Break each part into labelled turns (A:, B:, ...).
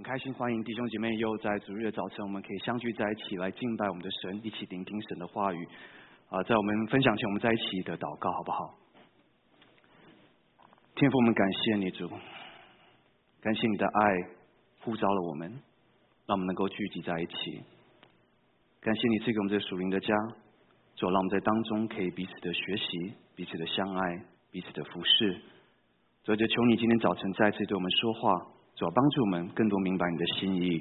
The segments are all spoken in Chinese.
A: 很开心，欢迎弟兄姐妹又在主日的早晨，我们可以相聚在一起来敬拜我们的神，一起聆听神的话语。啊，在我们分享前，我们在一起的祷告，好不好？天父，我们感谢你主，感谢你的爱呼召了我们，让我们能够聚集在一起。感谢你赐给我们这属灵的家，主让我们在当中可以彼此的学习，彼此的相爱，彼此的服侍。主就求你今天早晨再次对我们说话。主要帮助我们更多明白你的心意，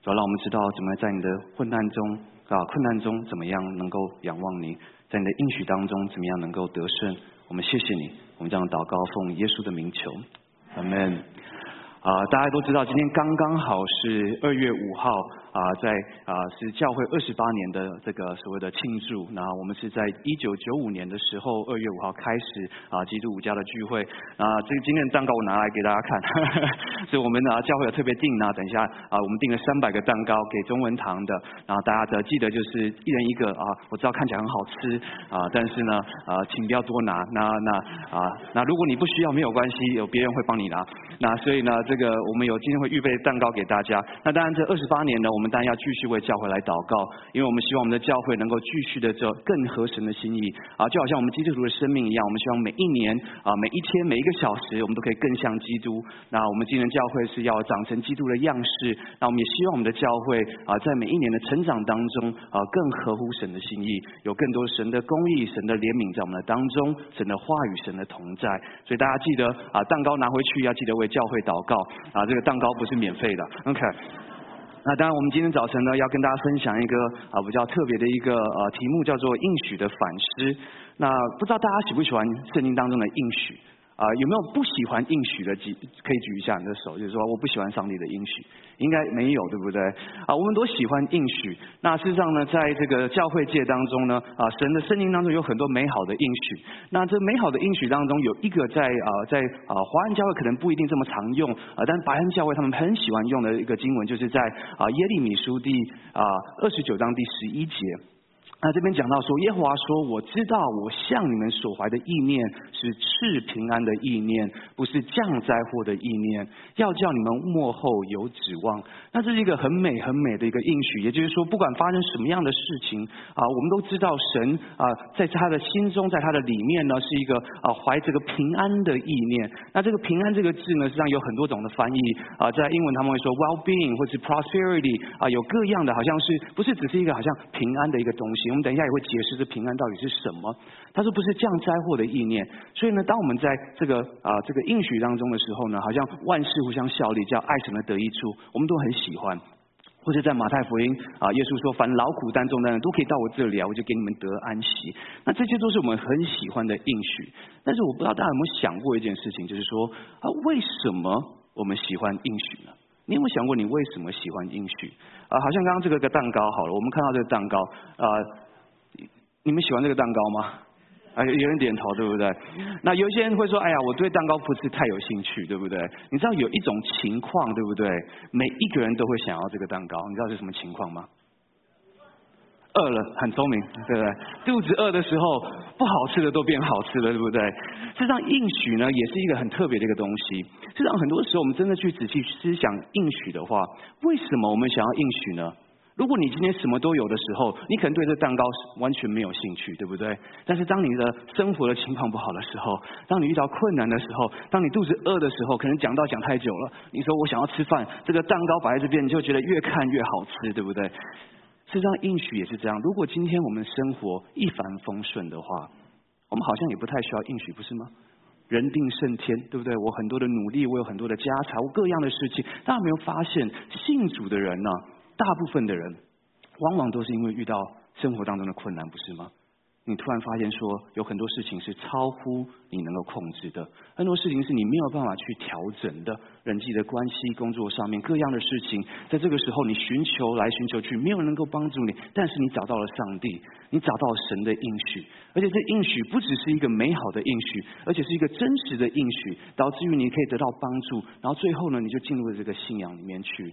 A: 主要让我们知道怎么在你的混难中啊困难中怎么样能够仰望你，在你的应许当中怎么样能够得胜。我们谢谢你，我们这样祷告奉耶稣的名求，阿门。啊，大家都知道今天刚刚好是二月五号。啊，在啊是教会二十八年的这个所谓的庆祝。那我们是在一九九五年的时候二月五号开始啊基督五家的聚会。啊，这个今天的蛋糕我拿来给大家看，所以我们啊教会有特别订啊，等一下啊我们订了三百个蛋糕给中文堂的。然后大家的记得就是一人一个啊，我知道看起来很好吃啊，但是呢啊请不要多拿。那那啊那如果你不需要没有关系，有别人会帮你拿。那所以呢这个我们有今天会预备蛋糕给大家。那当然这二十八年呢我们。我们当然要继续为教会来祷告，因为我们希望我们的教会能够继续的做更合神的心意啊，就好像我们基督徒的生命一样，我们希望每一年啊，每一天每一个小时，我们都可以更像基督。那我们今年教会是要长成基督的样式，那我们也希望我们的教会啊，在每一年的成长当中啊，更合乎神的心意，有更多神的公义、神的怜悯在我们的当中，神的话语、神的同在。所以大家记得啊，蛋糕拿回去要记得为教会祷告啊，这个蛋糕不是免费的，OK。那当然，我们今天早晨呢，要跟大家分享一个啊比较特别的一个呃题目，叫做应许的反思。那不知道大家喜不喜欢圣经当中的应许？啊，有没有不喜欢应许的？举可以举一下你的手，就是说我不喜欢上帝的应许，应该没有，对不对？啊，我们都喜欢应许。那事实上呢，在这个教会界当中呢，啊，神的圣经当中有很多美好的应许。那这美好的应许当中，有一个在啊，在啊华人教会可能不一定这么常用啊，但白人教会他们很喜欢用的一个经文，就是在啊耶利米书第啊二十九章第十一节。那这边讲到说，耶和华说：“我知道我向你们所怀的意念是赐平安的意念，不是降灾祸的意念，要叫你们幕后有指望。”那这是一个很美很美的一个应许，也就是说，不管发生什么样的事情啊，我们都知道神啊，在他的心中，在他的里面呢，是一个啊怀这个平安的意念。那这个平安这个字呢，实际上有很多种的翻译啊，在英文他们会说 well-being 或是 prosperity 啊，有各样的，好像是不是只是一个好像平安的一个东西。我们等一下也会解释这平安到底是什么。他说不是降灾祸的意念，所以呢，当我们在这个啊这个应许当中的时候呢，好像万事互相效力，叫爱神的得益处，我们都很喜欢。或者在马太福音啊，耶稣说凡劳苦担重担的都可以到我这里啊，我就给你们得安息。那这些都是我们很喜欢的应许。但是我不知道大家有没有想过一件事情，就是说啊，为什么我们喜欢应许呢？你有没有想过你为什么喜欢应许？啊，好像刚刚这个个蛋糕好了，我们看到这个蛋糕啊。你们喜欢这个蛋糕吗？啊，有人点头，对不对？那有些人会说：“哎呀，我对蛋糕不是太有兴趣，对不对？”你知道有一种情况，对不对？每一个人都会想要这个蛋糕，你知道是什么情况吗？饿了，很聪明，对不对？肚子饿的时候，不好吃的都变好吃了，对不对？实际上，应许呢，也是一个很特别的一个东西。实际上，很多时候我们真的去仔细思想应许的话，为什么我们想要应许呢？如果你今天什么都有的时候，你可能对这蛋糕完全没有兴趣，对不对？但是当你的生活的情况不好的时候，当你遇到困难的时候，当你肚子饿的时候，可能讲到讲太久了，你说我想要吃饭，这个蛋糕摆在这边，你就觉得越看越好吃，对不对？事实上，应许也是这样。如果今天我们生活一帆风顺的话，我们好像也不太需要应许，不是吗？人定胜天，对不对？我很多的努力，我有很多的家财，我各样的事情，大家没有发现，信主的人呢？大部分的人，往往都是因为遇到生活当中的困难，不是吗？你突然发现说，有很多事情是超乎你能够控制的，很多事情是你没有办法去调整的，人际的关系、工作上面各样的事情，在这个时候你寻求来寻求去，没有人能够帮助你，但是你找到了上帝，你找到了神的应许，而且这应许不只是一个美好的应许，而且是一个真实的应许，导致于你可以得到帮助，然后最后呢，你就进入了这个信仰里面去。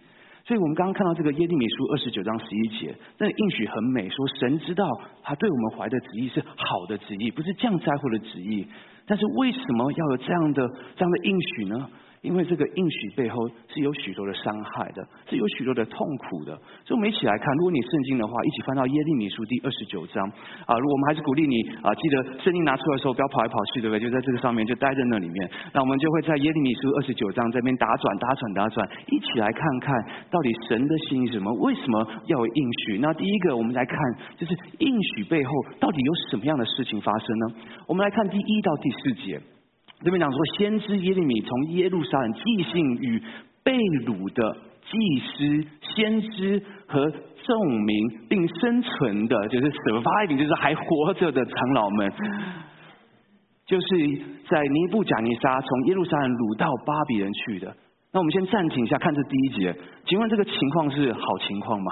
A: 所以我们刚刚看到这个耶利米书二十九章十一节，那应许很美，说神知道他对我们怀的旨意是好的旨意，不是这样在乎的旨意。但是为什么要有这样的这样的应许呢？因为这个应许背后是有许多的伤害的，是有许多的痛苦的。所以我们一起来看，如果你圣经的话，一起翻到耶利米书第二十九章啊。如果我们还是鼓励你啊，记得圣经拿出来的时候不要跑来跑去，对不对？就在这个上面就待在那里面。那我们就会在耶利米书二十九章这边打转、打转、打转，一起来看看到底神的心是什么？为什么要有应许？那第一个，我们来看就是应许背后到底有什么样的事情发生呢？我们来看第一到第四节。这边讲说，先知耶利米从耶路撒冷寄信与被掳的祭司、先知和众民，并生存的，就是 surviving，就是还活着的长老们，就是在尼布贾尼撒从耶路撒冷掳到巴比伦去的。那我们先暂停一下，看这第一节，请问这个情况是好情况吗？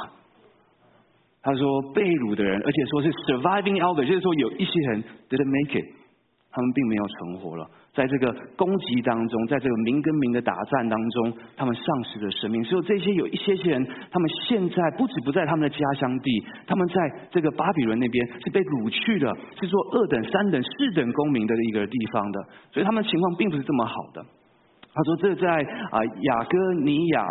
A: 他说被掳的人，而且说是 surviving out，就是说有一些人 didn't make it，他们并没有存活了。在这个攻击当中，在这个民跟民的打战当中，他们丧失了生命。所以这些有一些些人，他们现在不止不在他们的家乡地，他们在这个巴比伦那边是被掳去的，是做二等、三等、四等公民的一个地方的。所以他们情况并不是这么好的。他说：“这在啊雅各尼亚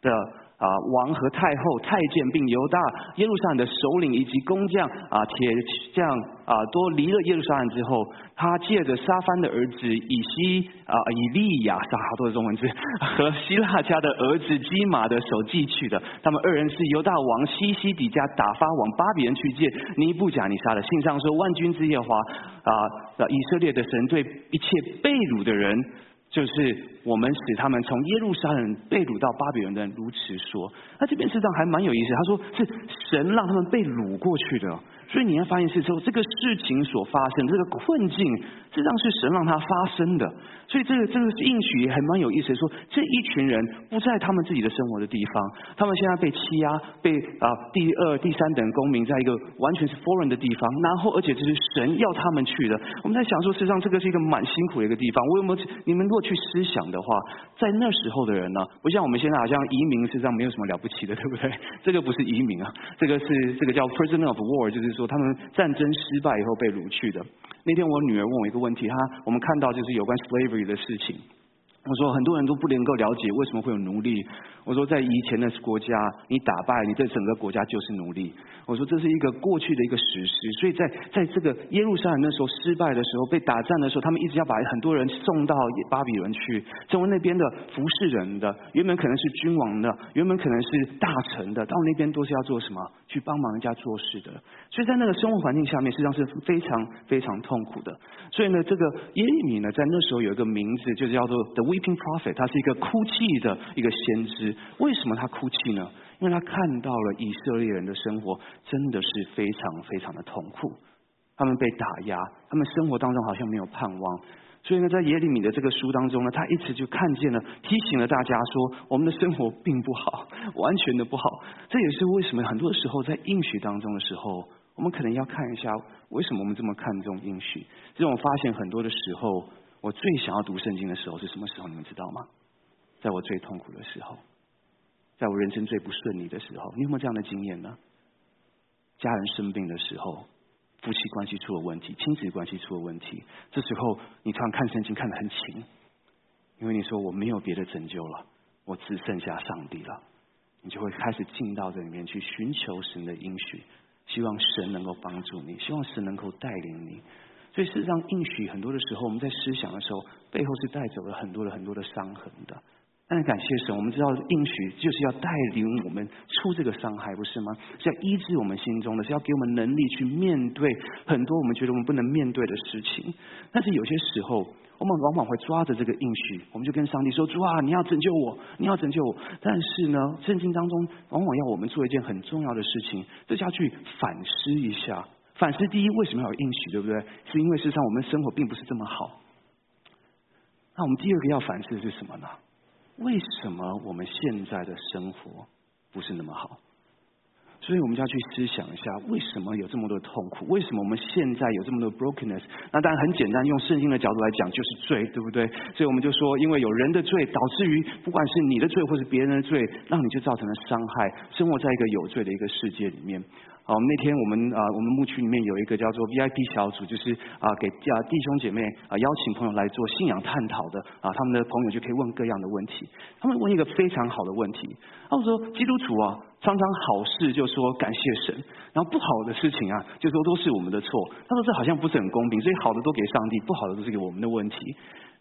A: 的。”啊，王和太后、太监，并犹大、耶路撒冷的首领以及工匠啊、铁匠啊，都离了耶路撒冷之后，他借着沙番的儿子以西啊、以利亚，是好多的中文字，和希腊家的儿子基马的手寄去的。他们二人是犹大王西西底家打发往巴比伦去借尼布甲尼撒的信上说：万军之耶华啊，以色列的神对一切被掳的人。就是我们使他们从耶路撒冷被掳到巴比伦的人如此说，那这边实际上还蛮有意思。他说是神让他们被掳过去的。所以你要发现是说，这个事情所发生，这个困境，实际上是神让它发生的。所以这个这个应许还蛮有意思的，说这一群人不在他们自己的生活的地方，他们现在被欺压，被啊第二、第三等公民，在一个完全是 foreign 的地方，然后而且这是神要他们去的。我们在想说，实际上这个是一个蛮辛苦的一个地方。我有没有你们如果去思想的话，在那时候的人呢，不像我们现在好像移民，实际上没有什么了不起的，对不对？这个不是移民啊，这个是这个叫 prisoner of war，就是。说他们战争失败以后被掳去的。那天我女儿问我一个问题，她我们看到就是有关 slavery 的事情。我说很多人都不能够了解为什么会有奴隶。我说在以前的国家，你打败你这整个国家就是奴隶。我说这是一个过去的一个史实。所以在在这个耶路撒冷那时候失败的时候，被打战的时候，他们一直要把很多人送到巴比伦去，成为那边的服侍人的。原本可能是君王的，原本可能是大臣的，到那边都是要做什么？去帮忙人家做事的。所以在那个生活环境下面，实际上是非常非常痛苦的。所以呢，这个耶利米呢，在那时候有一个名字，就是叫做 The Weeping Prophet，他是一个哭泣的一个先知。为什么他哭泣呢？因为他看到了以色列人的生活真的是非常非常的痛苦，他们被打压，他们生活当中好像没有盼望。所以呢，在耶利米的这个书当中呢，他一直就看见了，提醒了大家说，我们的生活并不好，完全的不好。这也是为什么很多时候在应许当中的时候，我们可能要看一下，为什么我们这么看重应许。这种发现很多的时候，我最想要读圣经的时候是什么时候？你们知道吗？在我最痛苦的时候，在我人生最不顺利的时候，你有没有这样的经验呢？家人生病的时候，夫妻关系出了问题，亲子关系出了问题，这时候你突然看圣经看得很勤，因为你说我没有别的拯救了，我只剩下上帝了，你就会开始进到这里面去寻求神的应许，希望神能够帮助你，希望神能够带领你。所以事实上，应许很多的时候，我们在思想的时候，背后是带走了很多的很多的伤痕的。但是感谢神，我们知道应许就是要带领我们出这个伤害，不是吗？是要医治我们心中的，是要给我们能力去面对很多我们觉得我们不能面对的事情。但是有些时候，我们往往会抓着这个应许，我们就跟上帝说：“主啊，你要拯救我，你要拯救我。”但是呢，圣经当中往往要我们做一件很重要的事情，就是要去反思一下。反思第一，为什么要有应许，对不对？是因为事实上我们生活并不是这么好。那我们第二个要反思的是什么呢？为什么我们现在的生活不是那么好？所以我们就要去思想一下，为什么有这么多痛苦？为什么我们现在有这么多 brokenness？那当然很简单，用圣经的角度来讲，就是罪，对不对？所以我们就说，因为有人的罪，导致于不管是你的罪或是别人的罪，让你就造成了伤害，生活在一个有罪的一个世界里面。啊，我们那天我们啊，我们牧区里面有一个叫做 VIP 小组，就是啊给啊弟兄姐妹啊邀请朋友来做信仰探讨的啊，他们的朋友就可以问各样的问题。他们问一个非常好的问题，他们说基督徒啊，常常好事就说感谢神，然后不好的事情啊就说都是我们的错。他说这好像不是很公平，所以好的都给上帝，不好的都是给我们的问题。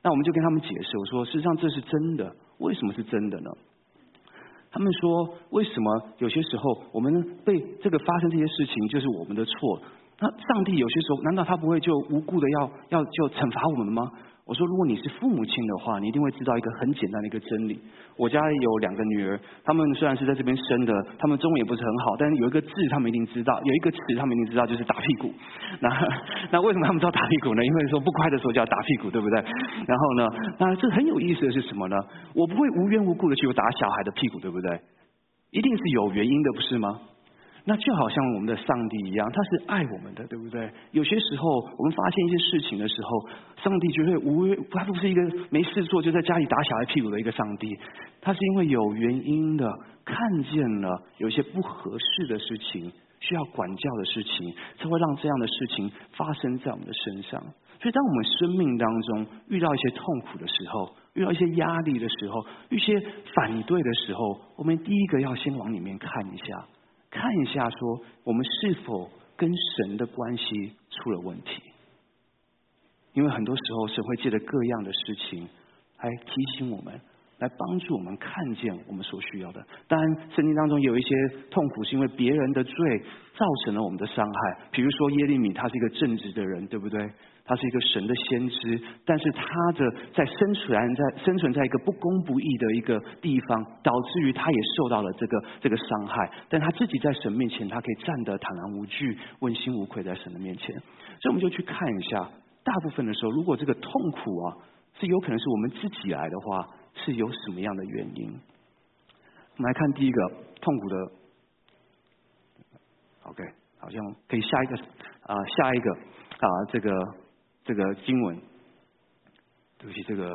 A: 那我们就跟他们解释，我说事实上这是真的，为什么是真的呢？他们说：“为什么有些时候我们被这个发生这些事情就是我们的错？那上帝有些时候难道他不会就无故的要要就惩罚我们吗？”我说，如果你是父母亲的话，你一定会知道一个很简单的一个真理。我家有两个女儿，她们虽然是在这边生的，她们中文也不是很好，但是有一个字她们一定知道，有一个词她们一定知道，就是打屁股。那那为什么她们知道打屁股呢？因为说不乖的时候就要打屁股，对不对？然后呢，那这很有意思的是什么呢？我不会无缘无故的去打小孩的屁股，对不对？一定是有原因的，不是吗？那就好像我们的上帝一样，他是爱我们的，对不对？有些时候我们发现一些事情的时候，上帝就会无，他不是一个没事做就在家里打小孩屁股的一个上帝，他是因为有原因的，看见了有些不合适的事情，需要管教的事情，才会让这样的事情发生在我们的身上。所以，当我们生命当中遇到一些痛苦的时候，遇到一些压力的时候，一些反对的时候，我们第一个要先往里面看一下。看一下，说我们是否跟神的关系出了问题？因为很多时候，神会借着各样的事情来提醒我们，来帮助我们看见我们所需要的。当然，圣经当中有一些痛苦，是因为别人的罪造成了我们的伤害。比如说耶利米，他是一个正直的人，对不对？他是一个神的先知，但是他的在生存在生存在一个不公不义的一个地方，导致于他也受到了这个这个伤害。但他自己在神面前，他可以站得坦然无惧、问心无愧在神的面前。所以我们就去看一下，大部分的时候，如果这个痛苦啊是有可能是我们自己来的话，是有什么样的原因？我们来看第一个痛苦的，OK，好像可以下一个啊，下一个啊，这个。这个经文，对不起，这个。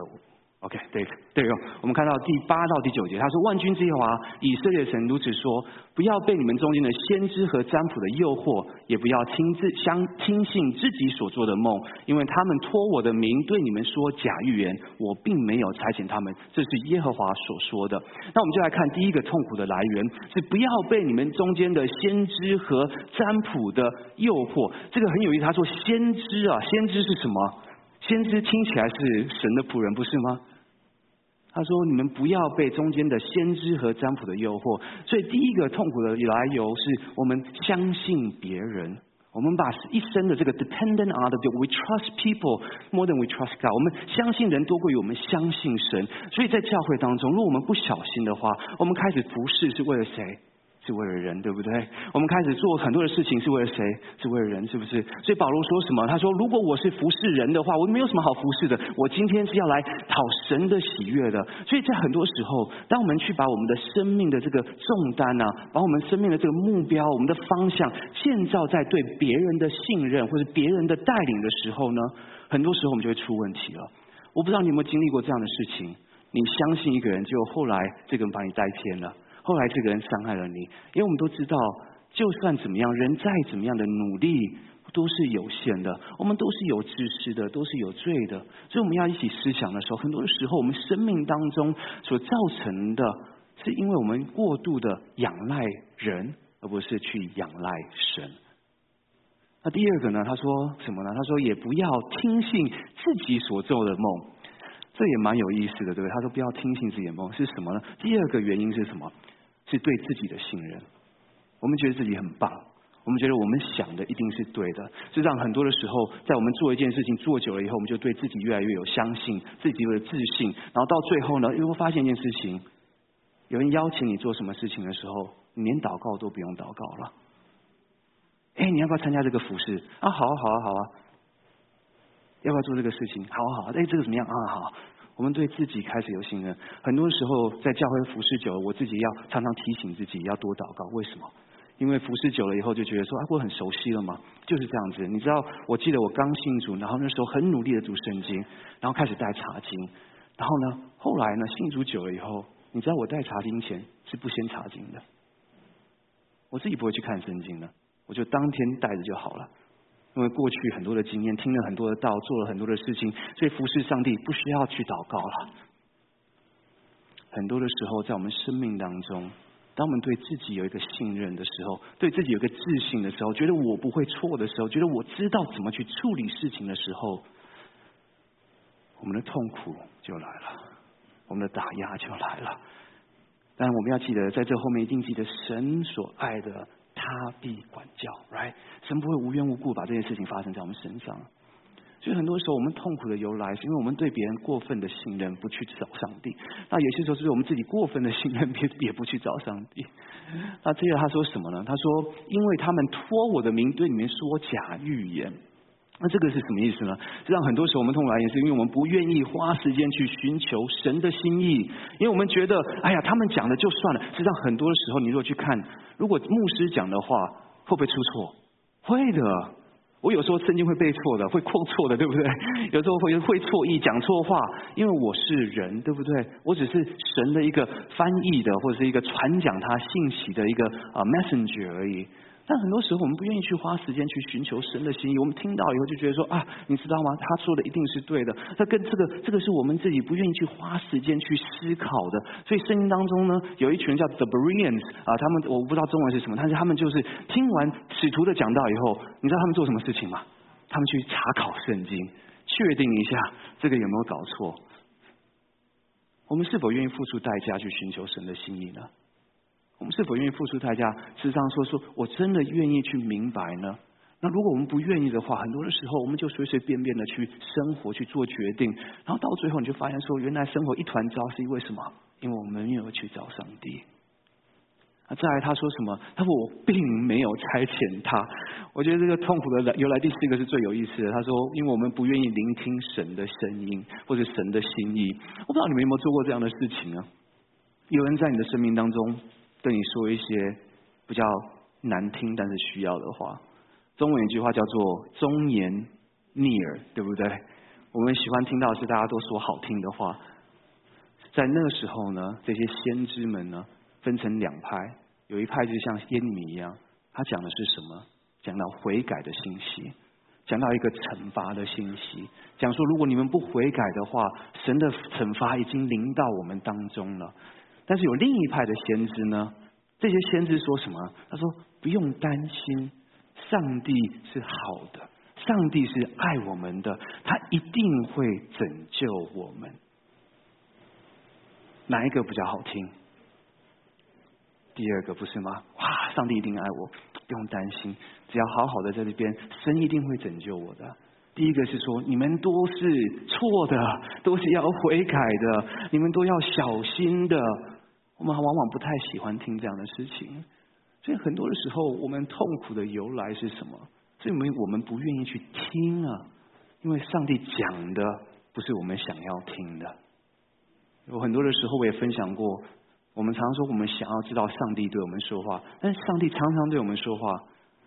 A: OK，对对哦，我们看到第八到第九节，他说：“万军之耶和华以色列神如此说，不要被你们中间的先知和占卜的诱惑，也不要亲自相听信自己所做的梦，因为他们托我的名对你们说假预言，我并没有差遣他们。”这是耶和华所说的。那我们就来看第一个痛苦的来源，是不要被你们中间的先知和占卜的诱惑。这个很有意思，他说：“先知啊，先知是什么？先知听起来是神的仆人，不是吗？”他说：“你们不要被中间的先知和占卜的诱惑。所以第一个痛苦的来由是我们相信别人，我们把一生的这个 dependent on the，we trust people more than we trust God。我们相信人多过于我们相信神。所以在教会当中，如果我们不小心的话，我们开始服侍是为了谁？”是为了人，对不对？我们开始做很多的事情是为了谁？是为了人，是不是？所以保罗说什么？他说：“如果我是服侍人的话，我没有什么好服侍的。我今天是要来讨神的喜悦的。所以在很多时候，当我们去把我们的生命的这个重担啊，把我们生命的这个目标、我们的方向建造在对别人的信任或者别人的带领的时候呢，很多时候我们就会出问题了。我不知道你有没有经历过这样的事情？你相信一个人，结果后来这个人把你带偏了。”后来这个人伤害了你，因为我们都知道，就算怎么样，人再怎么样的努力都是有限的，我们都是有知识的，都是有罪的，所以我们要一起思想的时候，很多时候，我们生命当中所造成的，是因为我们过度的仰赖人，而不是去仰赖神。那第二个呢？他说什么呢？他说也不要听信自己所做的梦，这也蛮有意思的，对不对？他说不要听信自己的梦是什么呢？第二个原因是什么？是对自己的信任，我们觉得自己很棒，我们觉得我们想的一定是对的，是让很多的时候，在我们做一件事情做久了以后，我们就对自己越来越有相信，自己的自信，然后到最后呢，又会发现一件事情，有人邀请你做什么事情的时候，你连祷告都不用祷告了。哎，你要不要参加这个服饰？啊，好啊，好啊，好啊，要不要做这个事情？好啊，好啊，哎，这个怎么样？啊，好。我们对自己开始有信任，很多时候在教会服侍久了，我自己要常常提醒自己要多祷告。为什么？因为服侍久了以后就觉得说啊，我很熟悉了嘛，就是这样子。你知道，我记得我刚信主，然后那时候很努力的读圣经，然后开始带查经，然后呢，后来呢，信主久了以后，你知道我带查经前是不先查经的，我自己不会去看圣经的。我就当天带着就好了。因为过去很多的经验，听了很多的道，做了很多的事情，所以服侍上帝不需要去祷告了。很多的时候，在我们生命当中，当我们对自己有一个信任的时候，对自己有一个自信的时候，觉得我不会错的时候，觉得我知道怎么去处理事情的时候，我们的痛苦就来了，我们的打压就来了。但我们要记得，在这后面一定记得神所爱的。他必管教，right？神不会无缘无故把这件事情发生在我们身上。所以很多时候，我们痛苦的由来，是因为我们对别人过分的信任，不去找上帝。那有些时候，是我们自己过分的信任，也也不去找上帝。那接着他说什么呢？他说：“因为他们托我的名对你们说假预言。”那这个是什么意思呢？实际上，很多时候我们痛苦来源是因为我们不愿意花时间去寻求神的心意，因为我们觉得，哎呀，他们讲的就算了。实际上，很多的时候，你如果去看，如果牧师讲的话，会不会出错？会的。我有时候圣经会背错的，会扩错的，对不对？有时候会会错意讲错话，因为我是人，对不对？我只是神的一个翻译的，或者是一个传讲他信息的一个啊 messenger 而已。但很多时候，我们不愿意去花时间去寻求神的心意。我们听到以后就觉得说啊，你知道吗？他说的一定是对的。这跟这个这个是我们自己不愿意去花时间去思考的。所以圣经当中呢，有一群叫 The Bereans 啊，他们我不知道中文是什么，但是他们就是听完使徒的讲道以后，你知道他们做什么事情吗？他们去查考圣经，确定一下这个有没有搞错。我们是否愿意付出代价去寻求神的心意呢？我们是否愿意付出代价？事实上，说说我真的愿意去明白呢？那如果我们不愿意的话，很多的时候我们就随随便便的去生活去做决定，然后到最后你就发现说，原来生活一团糟是因为什么？因为我们没有去找上帝。啊，再来他说什么？他说我并没有差遣他。我觉得这个痛苦的来由来第四个是最有意思的。他说，因为我们不愿意聆听神的声音或者神的心意。我不知道你们有没有做过这样的事情啊？有人在你的生命当中。对你说一些比较难听但是需要的话，中文有句话叫做“忠言逆耳”，对不对？我们喜欢听到是大家都说好听的话。在那个时候呢，这些先知们呢分成两派，有一派就像耶利米一样，他讲的是什么？讲到悔改的信息，讲到一个惩罚的信息，讲说如果你们不悔改的话，神的惩罚已经临到我们当中了。但是有另一派的先知呢？这些先知说什么？他说：“不用担心，上帝是好的，上帝是爱我们的，他一定会拯救我们。”哪一个比较好听？第二个不是吗？哇，上帝一定爱我，不用担心，只要好好的在这边，神一定会拯救我的。第一个是说，你们都是错的，都是要悔改的，你们都要小心的。我们往往不太喜欢听这样的事情，所以很多的时候，我们痛苦的由来是什么？是因为我们不愿意去听啊，因为上帝讲的不是我们想要听的。有很多的时候，我也分享过，我们常说我们想要知道上帝对我们说话，但是上帝常常对我们说话，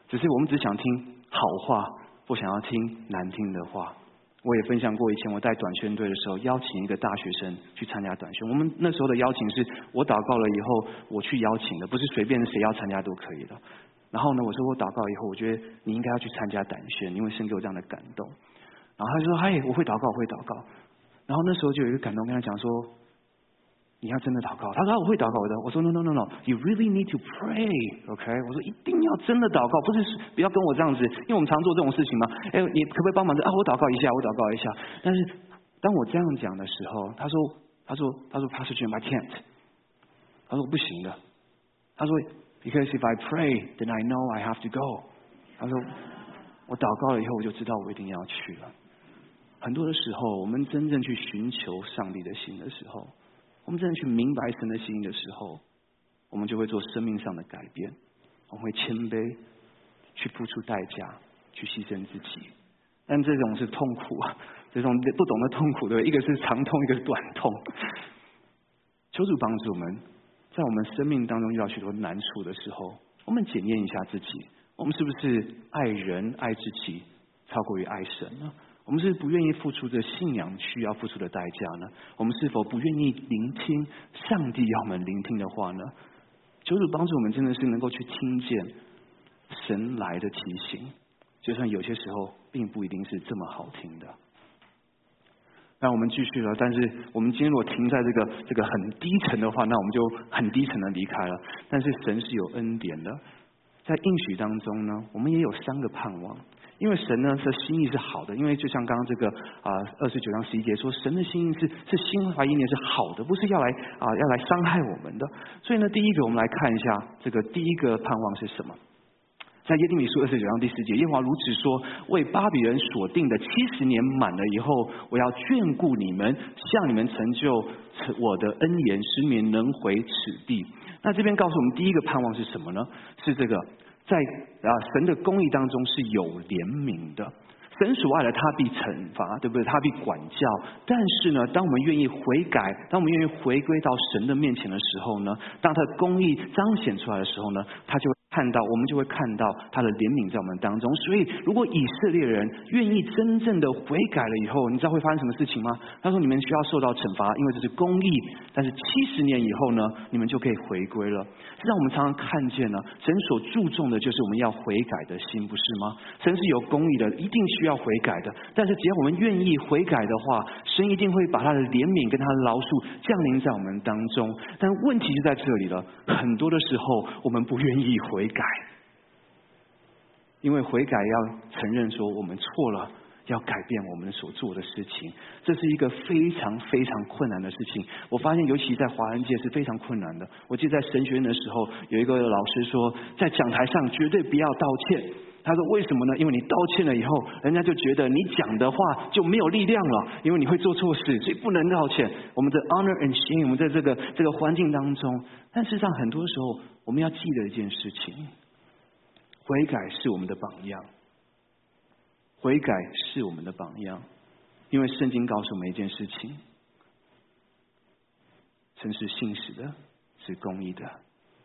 A: 只是我们只想听好话，不想要听难听的话。我也分享过，以前我带短宣队的时候，邀请一个大学生去参加短宣。我们那时候的邀请是我祷告了以后，我去邀请的，不是随便谁要参加都可以的。然后呢，我说我祷告以后，我觉得你应该要去参加短宣，因为神给我这样的感动。然后他就说：“嗨，我会祷告，我会祷告。”然后那时候就有一个感动，跟他讲说。你要真的祷告，他说我会祷告的。我说 no no no no，you really need to pray，OK？我说一定要真的祷告，不是不要跟我这样子，因为我们常做这种事情嘛。哎，你可不可以帮忙？啊，我祷告一下，我祷告一下。但是当我这样讲的时候，他说他说他说 Pastor Jim I can't，他说不行的。他说 because if I pray，then I know I have to go。他说我祷告了以后，我就知道我一定要去了。很多的时候，我们真正去寻求上帝的心的时候。我们真的去明白神的心意的时候，我们就会做生命上的改变。我们会谦卑，去付出代价，去牺牲自己。但这种是痛苦啊，这种不懂得痛苦的，一个是长痛，一个是短痛。求主帮助我们，在我们生命当中遇到许多难处的时候，我们检验一下自己：我们是不是爱人爱自己，超过于爱神呢？我们是不愿意付出这信仰需要付出的代价呢？我们是否不愿意聆听上帝要我们聆听的话呢？求主帮助我们，真的是能够去听见神来的提醒，就算有些时候并不一定是这么好听的。那我们继续了，但是我们今天如果停在这个这个很低沉的话，那我们就很低沉的离开了。但是神是有恩典的，在应许当中呢，我们也有三个盼望。因为神呢的心意是好的，因为就像刚刚这个啊二十九章十一节说，神的心意是是心怀意念是好的，不是要来啊要来伤害我们的。所以呢，第一个我们来看一下这个第一个盼望是什么。在耶利米书二十九章第四节，耶和华如此说：为巴比伦所定的七十年满了以后，我要眷顾你们，向你们成就我的恩言，使你们能回此地。那这边告诉我们第一个盼望是什么呢？是这个在啊神的公义当中是有怜悯的。神所爱的，他必惩罚，对不对？他必管教。但是呢，当我们愿意悔改，当我们愿意回归到神的面前的时候呢，当他的公义彰显出来的时候呢，他就。看到，我们就会看到他的怜悯在我们当中。所以，如果以色列人愿意真正的悔改了以后，你知道会发生什么事情吗？他说：“你们需要受到惩罚，因为这是公义。但是七十年以后呢，你们就可以回归了。”这让我们常常看见呢，神所注重的就是我们要悔改的心，不是吗？神是有公义的，一定需要悔改的。但是，只要我们愿意悔改的话，神一定会把他的怜悯跟他的饶恕降临在我们当中。但问题就在这里了，很多的时候我们不愿意悔。悔改，因为悔改要承认说我们错了，要改变我们所做的事情，这是一个非常非常困难的事情。我发现，尤其在华人界是非常困难的。我记得在神学院的时候，有一个老师说，在讲台上绝对不要道歉。他说：“为什么呢？因为你道歉了以后，人家就觉得你讲的话就没有力量了，因为你会做错事，所以不能道歉。我们的 honor and shame，我们在这个这个环境当中，但事实上很多时候，我们要记得一件事情：悔改是我们的榜样，悔改是我们的榜样。因为圣经告诉我们一件事情：神是信实的，是公义的，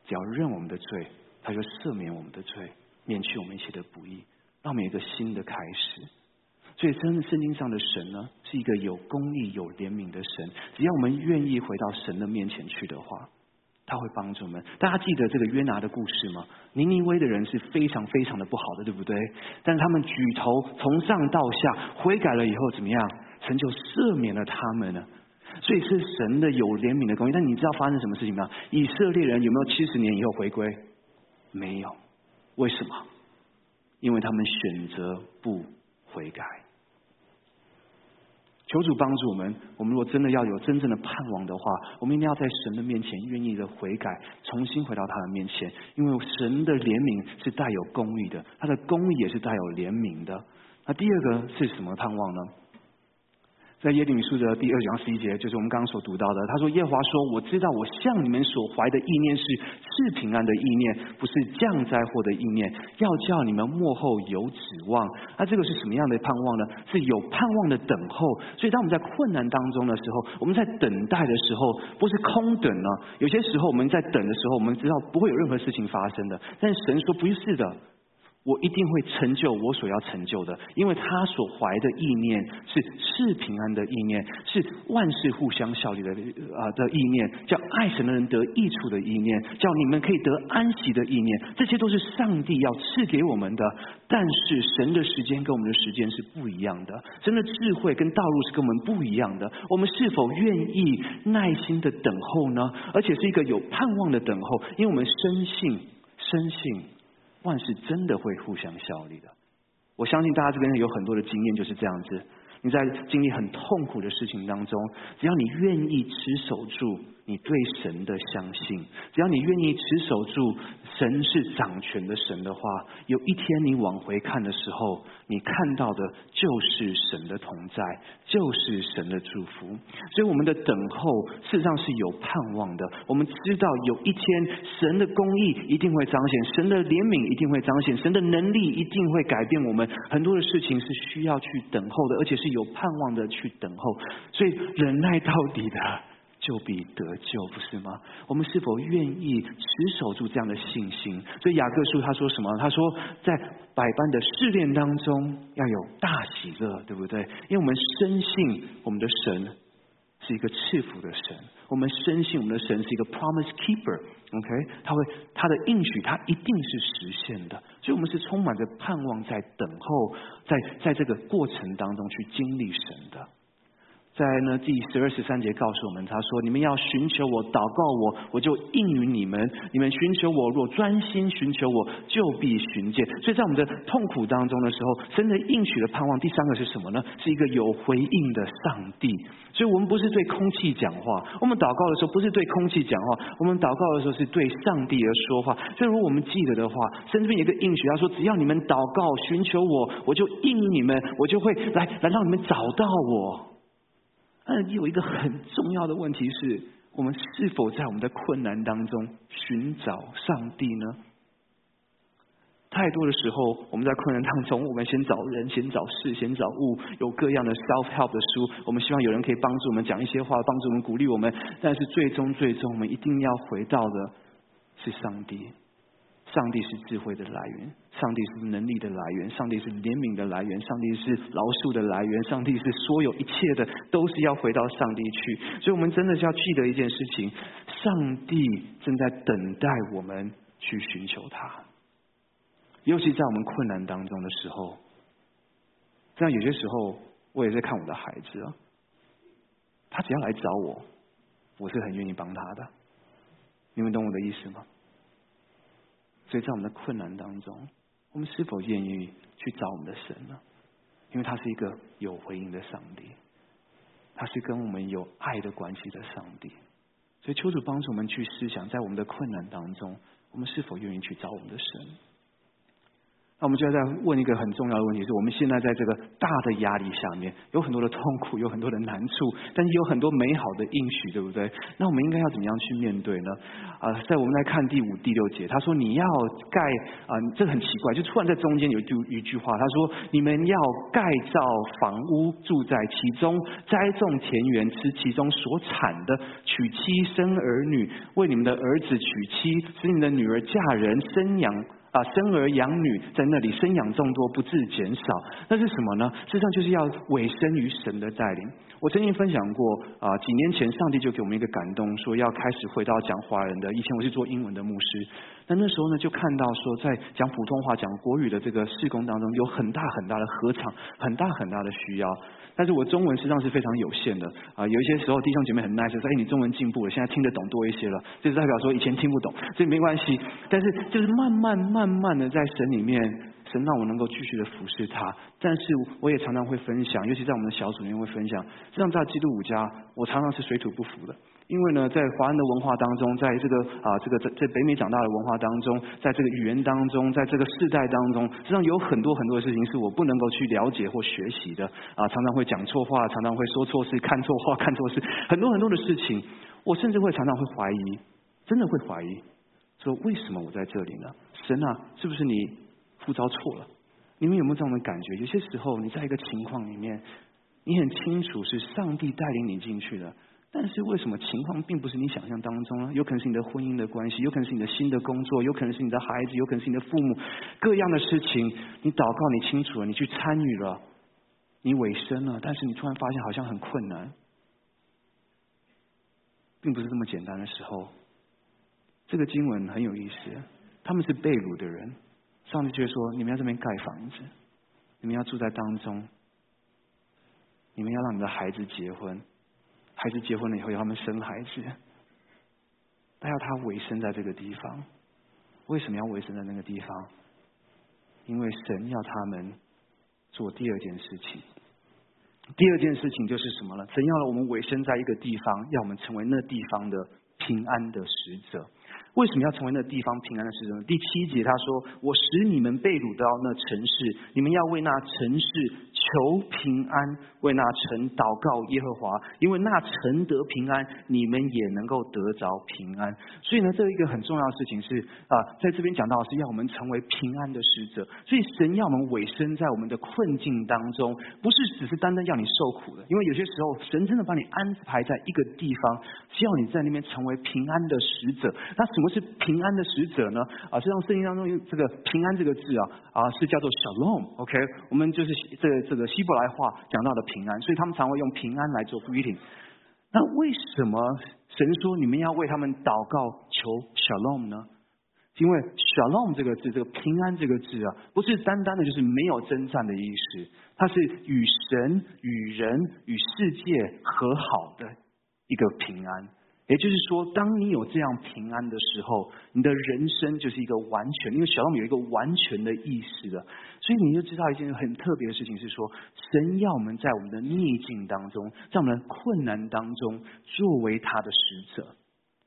A: 只要认我们的罪，他就赦免我们的罪。”免去我们一切的不义，让我们有一个新的开始。所以，真的圣经上的神呢，是一个有公义、有怜悯的神。只要我们愿意回到神的面前去的话，他会帮助我们。大家记得这个约拿的故事吗？尼尼微的人是非常非常的不好的，对不对？但是他们举头从上到下悔改了以后，怎么样？神就赦免了他们呢？所以是神的有怜悯的公义。但你知道发生什么事情吗？以色列人有没有七十年以后回归？没有。为什么？因为他们选择不悔改。求主帮助我们。我们如果真的要有真正的盼望的话，我们一定要在神的面前愿意的悔改，重新回到他的面前。因为神的怜悯是带有公义的，他的公义也是带有怜悯的。那第二个是什么盼望呢？在耶利米书的第二章十一节，就是我们刚刚所读到的。他说：“耶华说，我知道我向你们所怀的意念是是平安的意念，不是降灾祸的意念，要叫你们幕后有指望。那这个是什么样的盼望呢？是有盼望的等候。所以，当我们在困难当中的时候，我们在等待的时候，不是空等呢。有些时候我们在等的时候，我们知道不会有任何事情发生的。但神说不是的。”我一定会成就我所要成就的，因为他所怀的意念是是平安的意念，是万事互相效力的啊的意念，叫爱神的人得益处的意念，叫你们可以得安息的意念，这些都是上帝要赐给我们的。但是神的时间跟我们的时间是不一样的，神的智慧跟道路是跟我们不一样的。我们是否愿意耐心的等候呢？而且是一个有盼望的等候，因为我们深信，深信。万事真的会互相效力的，我相信大家这边有很多的经验就是这样子。你在经历很痛苦的事情当中，只要你愿意持守住。你对神的相信，只要你愿意持守住神是掌权的神的话，有一天你往回看的时候，你看到的就是神的同在，就是神的祝福。所以我们的等候事实上是有盼望的。我们知道有一天神的公义一定会彰显，神的怜悯一定会彰显，神的能力一定会改变我们。很多的事情是需要去等候的，而且是有盼望的去等候。所以忍耐到底的。就比得救，不是吗？我们是否愿意持守住这样的信心？所以雅各书他说什么？他说在百般的试炼当中要有大喜乐，对不对？因为我们深信我们的神是一个赐福的神，我们深信我们的神是一个 promise keeper，OK，他会他的应许他一定是实现的，所以我们是充满着盼望在等候，在在这个过程当中去经历神的。在呢第十二十三节告诉我们，他说：“你们要寻求我，祷告我，我就应允你们。你们寻求我，若专心寻求我，就必寻见。”所以在我们的痛苦当中的时候，神的应许的盼望，第三个是什么呢？是一个有回应的上帝。所以我们不是对空气讲话，我们祷告的时候不是对空气讲话，我们祷告的时候是对上帝而说话。所以如果我们记得的话，圣经有一个应许，他说：“只要你们祷告寻求我，我就应你们，我就会来来让你们找到我。”但有一个很重要的问题是我们是否在我们的困难当中寻找上帝呢？太多的时候，我们在困难当中，我们先找人，先找事，先找物，有各样的 self help 的书，我们希望有人可以帮助我们讲一些话，帮助我们鼓励我们。但是最终，最终，我们一定要回到的是上帝。上帝是智慧的来源，上帝是能力的来源，上帝是怜悯的来源，上帝是饶恕的来源，上帝是所有一切的，都是要回到上帝去。所以，我们真的是要记得一件事情：上帝正在等待我们去寻求他。尤其在我们困难当中的时候，这样有些时候，我也在看我的孩子啊，他只要来找我，我是很愿意帮他的。你们懂我的意思吗？所以在我们的困难当中，我们是否愿意去找我们的神呢？因为他是一个有回应的上帝，他是跟我们有爱的关系的上帝。所以求主帮助我们去思想，在我们的困难当中，我们是否愿意去找我们的神？那我们就要再问一个很重要的问题：是我们现在在这个大的压力下面，有很多的痛苦，有很多的难处，但是有很多美好的应许，对不对？那我们应该要怎么样去面对呢？啊，在我们来看第五、第六节，他说：“你要盖啊，这很奇怪，就突然在中间有一句一句话，他说：你们要盖造房屋，住在其中，栽种田园，吃其中所产的，娶妻生儿女，为你们的儿子娶妻，使你们的女儿嫁人，生养。”啊，生儿养女在那里生养众多，不致减少。那是什么呢？实际上就是要委身于神的带领。我曾经分享过啊，几年前上帝就给我们一个感动，说要开始回到讲华人的。以前我是做英文的牧师，那那时候呢，就看到说在讲普通话、讲国语的这个事工当中，有很大很大的合场，很大很大的需要。但是我中文实际上是非常有限的啊，有一些时候弟兄姐妹很 nice 说，哎，你中文进步了，现在听得懂多一些了，就是代表说以前听不懂，所以没关系。但是就是慢慢慢慢的在神里面，神让我能够继续的服侍他。但是我也常常会分享，尤其在我们的小组里面会分享，实际上在基督五家，我常常是水土不服的。因为呢，在华人的文化当中，在这个啊，这个在在北美长大的文化当中，在这个语言当中，在这个世代当中，实际上有很多很多的事情是我不能够去了解或学习的啊，常常会讲错话，常常会说错事，看错话，看错事，很多很多的事情，我甚至会常常会怀疑，真的会怀疑，说为什么我在这里呢？神啊，是不是你呼召错了？你们有没有这样的感觉？有些时候你在一个情况里面，你很清楚是上帝带领你进去的。但是为什么情况并不是你想象当中呢？有可能是你的婚姻的关系，有可能是你的新的工作，有可能是你的孩子，有可能是你的父母，各样的事情，你祷告你清楚了，你去参与了，你委身了，但是你突然发现好像很困难，并不是这么简单的时候。这个经文很有意思，他们是被掳的人，上帝却说：你们要这边盖房子，你们要住在当中，你们要让你的孩子结婚。孩子结婚了以后，要他们生孩子，但要他委身在这个地方。为什么要委身在那个地方？因为神要他们做第二件事情。第二件事情就是什么呢？神要我们委身在一个地方，要我们成为那地方的平安的使者。为什么要成为那地方平安的使者？第七节他说：“我使你们被掳到那城市，你们要为那城市。”求平安，为那城祷告耶和华，因为那城得平安，你们也能够得着平安。所以呢，这一个很重要的事情是啊，在这边讲到是要我们成为平安的使者。所以神要我们委身在我们的困境当中，不是只是单单要你受苦的。因为有些时候，神真的把你安排在一个地方，需要你在那边成为平安的使者。那什么是平安的使者呢？啊，实际上圣经当中有这个平安这个字啊，啊是叫做 shalom。OK，我们就是这个这。的希伯来话讲到的平安，所以他们常会用平安来做 greeting。那为什么
B: 神说你们要为他们祷告求 shalom 呢？因为 shalom 这个字，这个平安这个字啊，不是单单的就是没有征战的意思，它是与神、与人、与世界和好的一个平安。也就是说，当你有这样平安的时候，你的人生就是一个完全。因为小浪有一个完全的意识的，所以你就知道一件很特别的事情是说，神要我们在我们的逆境当中，在我们的困难当中，作为他的使者，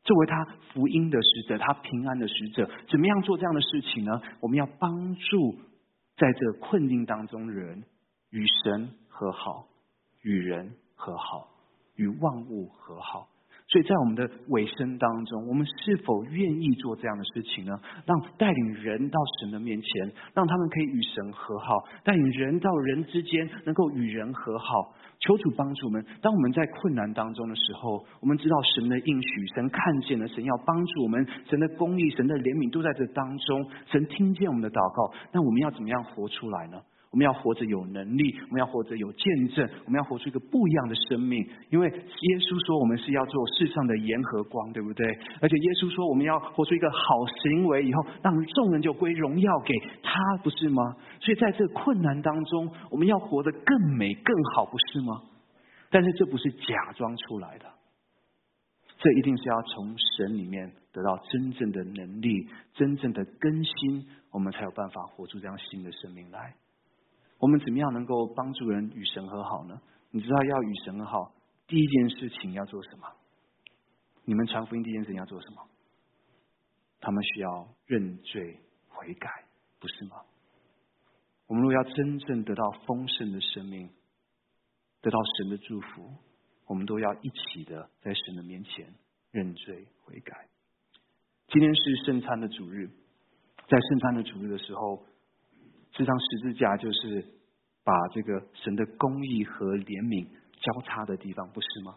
B: 作为他福音的使者，他平安的使者，怎么样做这样的事情呢？我们要帮助在这困境当中人与神和好，与人和好，与万物和好。所以在我们的尾声当中，我们是否愿意做这样的事情呢？让带领人到神的面前，让他们可以与神和好，带领人到人之间能够与人和好。求主帮助我们。当我们在困难当中的时候，我们知道神的应许，神看见了，神要帮助我们，神的公义、神的怜悯都在这当中。神听见我们的祷告，那我们要怎么样活出来呢？我们要活着有能力，我们要活着有见证，我们要活出一个不一样的生命。因为耶稣说我们是要做世上的盐和光，对不对？而且耶稣说我们要活出一个好行为，以后让众人就归荣耀给他，不是吗？所以在这困难当中，我们要活得更美更好，不是吗？但是这不是假装出来的，这一定是要从神里面得到真正的能力，真正的更新，我们才有办法活出这样新的生命来。我们怎么样能够帮助人与神和好呢？你知道要与神和好，第一件事情要做什么？你们传福音第一件事情要做什么？他们需要认罪悔改，不是吗？我们如果要真正得到丰盛的生命，得到神的祝福，我们都要一起的在神的面前认罪悔改。今天是圣餐的主日，在圣餐的主日的时候。这张十字架就是把这个神的公义和怜悯交叉的地方，不是吗？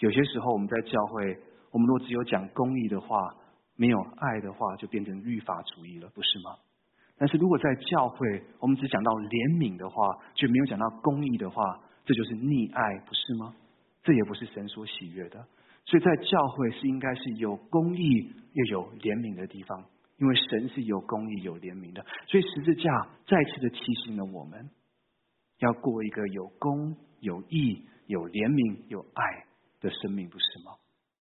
B: 有些时候我们在教会，我们若只有讲公义的话，没有爱的话，就变成律法主义了，不是吗？但是如果在教会，我们只讲到怜悯的话，却没有讲到公义的话，这就是溺爱，不是吗？这也不是神所喜悦的。所以在教会是应该是有公义又有怜悯的地方。因为神是有公义、有怜悯的，所以十字架再次的提醒了我们，要过一个有公、有义、有怜悯、有爱的生命，不是吗？